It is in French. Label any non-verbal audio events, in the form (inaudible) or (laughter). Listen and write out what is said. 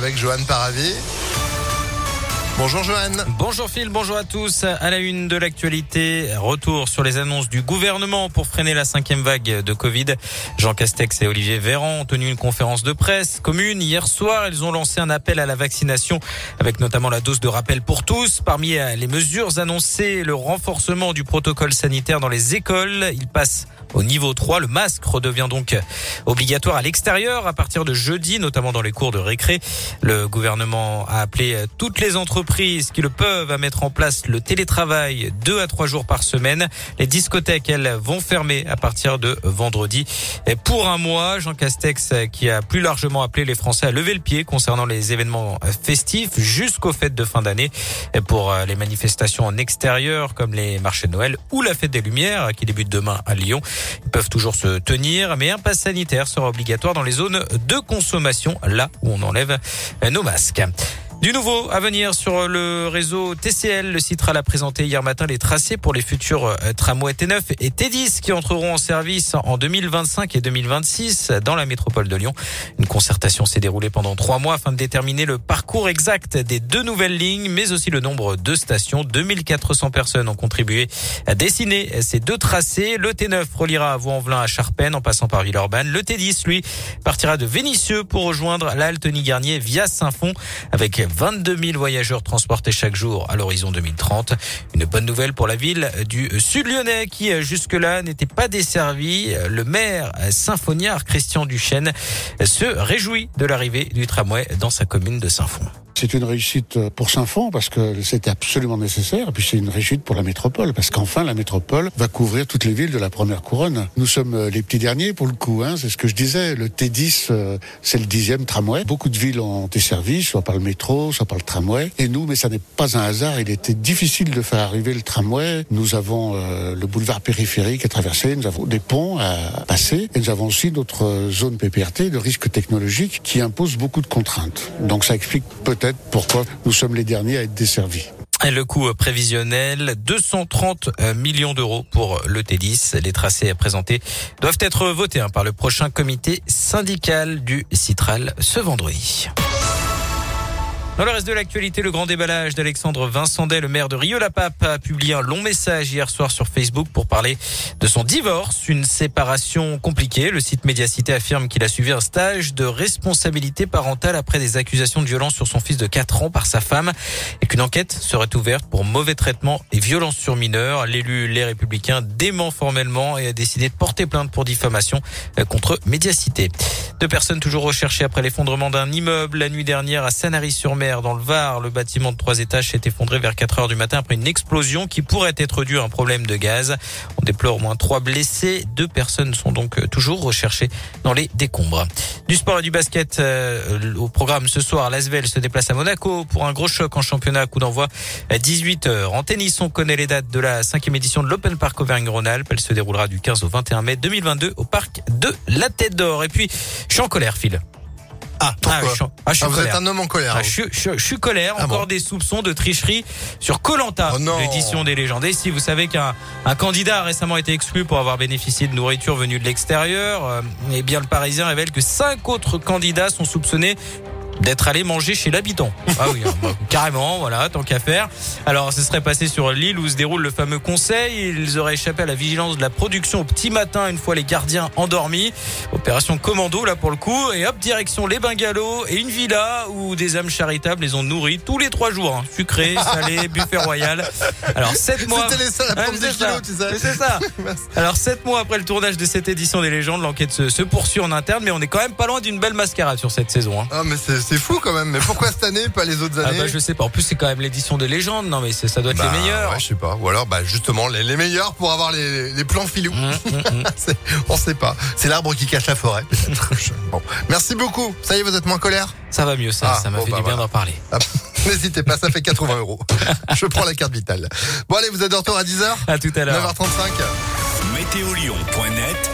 avec Johan Paravé. Bonjour Johan. Bonjour Phil, bonjour à tous. À la une de l'actualité, retour sur les annonces du gouvernement pour freiner la cinquième vague de Covid. Jean Castex et Olivier Véran ont tenu une conférence de presse commune hier soir. Ils ont lancé un appel à la vaccination avec notamment la dose de rappel pour tous. Parmi les mesures annoncées, le renforcement du protocole sanitaire dans les écoles. Il passe au niveau 3. Le masque redevient donc obligatoire à l'extérieur à partir de jeudi, notamment dans les cours de récré. Le gouvernement a appelé toutes les entreprises qui le peuvent à mettre en place le télétravail deux à trois jours par semaine. Les discothèques, elles, vont fermer à partir de vendredi. Pour un mois, Jean Castex, qui a plus largement appelé les Français à lever le pied concernant les événements festifs jusqu'aux fêtes de fin d'année. Pour les manifestations en extérieur, comme les marchés de Noël ou la fête des Lumières, qui débute demain à Lyon. Ils peuvent toujours se tenir, mais un pass sanitaire sera obligatoire dans les zones de consommation, là où on enlève nos masques. Du nouveau à venir sur le réseau TCL. Le Citral a présenté hier matin les tracés pour les futurs euh, tramways T9 et T10 qui entreront en service en 2025 et 2026 dans la métropole de Lyon. Une concertation s'est déroulée pendant trois mois afin de déterminer le parcours exact des deux nouvelles lignes, mais aussi le nombre de stations. 2400 personnes ont contribué à dessiner ces deux tracés. Le T9 reliera à Vaux-en-Velin à Charpennes en passant par Villeurbanne. Le T10, lui, partira de Vénissieux pour rejoindre la Garnier via Saint-Fond avec 22 000 voyageurs transportés chaque jour à l'horizon 2030. Une bonne nouvelle pour la ville du Sud Lyonnais qui jusque-là n'était pas desservie. Le maire symphoniard Christian Duchesne se réjouit de l'arrivée du tramway dans sa commune de Saint-Fond. C'est une réussite pour Saint-Fond parce que c'était absolument nécessaire. Et puis c'est une réussite pour la métropole parce qu'enfin la métropole va couvrir toutes les villes de la première couronne. Nous sommes les petits derniers pour le coup. Hein, c'est ce que je disais. Le T10, c'est le dixième tramway. Beaucoup de villes ont été servies, soit par le métro, soit par le tramway. Et nous, mais ça n'est pas un hasard. Il était difficile de faire arriver le tramway. Nous avons euh, le boulevard périphérique à traverser. Nous avons des ponts à passer. Et nous avons aussi notre zone PPRT de risque technologique qui impose beaucoup de contraintes. Donc ça explique peut-être pourquoi nous sommes les derniers à être desservis. Le coût prévisionnel, 230 millions d'euros pour le T10. Les tracés présentés doivent être votés par le prochain comité syndical du Citral ce vendredi. Dans le reste de l'actualité, le grand déballage d'Alexandre Vincendet, le maire de Rieux-la-Pape, a publié un long message hier soir sur Facebook pour parler de son divorce, une séparation compliquée. Le site Médiacité affirme qu'il a suivi un stage de responsabilité parentale après des accusations de violence sur son fils de 4 ans par sa femme et qu'une enquête serait ouverte pour mauvais traitement et violence sur mineurs. L'élu Les Républicains dément formellement et a décidé de porter plainte pour diffamation contre Médiacité. Deux personnes toujours recherchées après l'effondrement d'un immeuble la nuit dernière à Sanary-sur-Mer dans le Var. Le bâtiment de trois étages s'est effondré vers 4 heures du matin après une explosion qui pourrait être due à un problème de gaz. On déplore au moins trois blessés. Deux personnes sont donc toujours recherchées dans les décombres. Du sport et du basket euh, au programme ce soir. L'Asvel se déplace à Monaco pour un gros choc en championnat. Coup d'envoi à 18 heures. En tennis, on connaît les dates de la cinquième édition de l'Open Park Auvergne-Rhône-Alpes. Elle se déroulera du 15 au 21 mai 2022 au parc de la Tête d'Or. Et puis, je suis en colère, Phil. Ah, pourquoi je suis, ah, je suis Ah, vous colère. êtes un homme en colère. Ah, je, suis- je, je suis colère. Ah Encore bon des soupçons de tricherie sur Colanta, Oh l'édition des légendes. Et si vous savez qu'un un candidat a récemment été exclu pour avoir bénéficié de nourriture venue de l'extérieur, euh, eh bien le Parisien révèle que cinq autres candidats sont soupçonnés d'être allés manger chez l'habitant. Ah oui, hein, bah, (laughs) carrément, voilà, tant qu'à faire. Alors, ce serait passé sur l'île où se déroule le fameux conseil. Ils auraient échappé à la vigilance de la production au petit matin, une fois les gardiens endormis. Opération commando, là, pour le coup. Et hop, direction les bungalows et une villa où des âmes charitables les ont nourris tous les trois jours. hein. Sucré, salé, (laughs) buffet royal. Alors, sept mois. C'est ça. tu sais. Mais C'est ça. (laughs) Alors, sept mois après le tournage de cette édition des légendes, l'enquête se, se poursuit en interne, mais on est quand même pas loin d'une belle mascarade sur cette saison. hein. Ah, mais c'est c'est fou quand même. Mais pourquoi cette année, pas les autres Ah années bah je sais pas. En plus c'est quand même l'édition des légendes. Non mais c'est- ça doit être Bah, les meilleurs. Ouais, je sais pas. Ou alors, bah, justement, les, les meilleurs pour avoir les, les plans filous. Hum, (laughs) hum. C'est- On sait pas. C'est l'arbre qui cache la forêt. (laughs) bon. Merci beaucoup. Ça y est, vous êtes moins colère Ça va mieux ça. Ah, ça m'a bon, fait bah du bien voilà. d'en parler. Ah, (laughs) N'hésitez pas, ça fait 80 euros. Je prends la carte vitale. Bon, allez, vous êtes de retour à 10h À tout à l'heure. 9h35. Météolion.net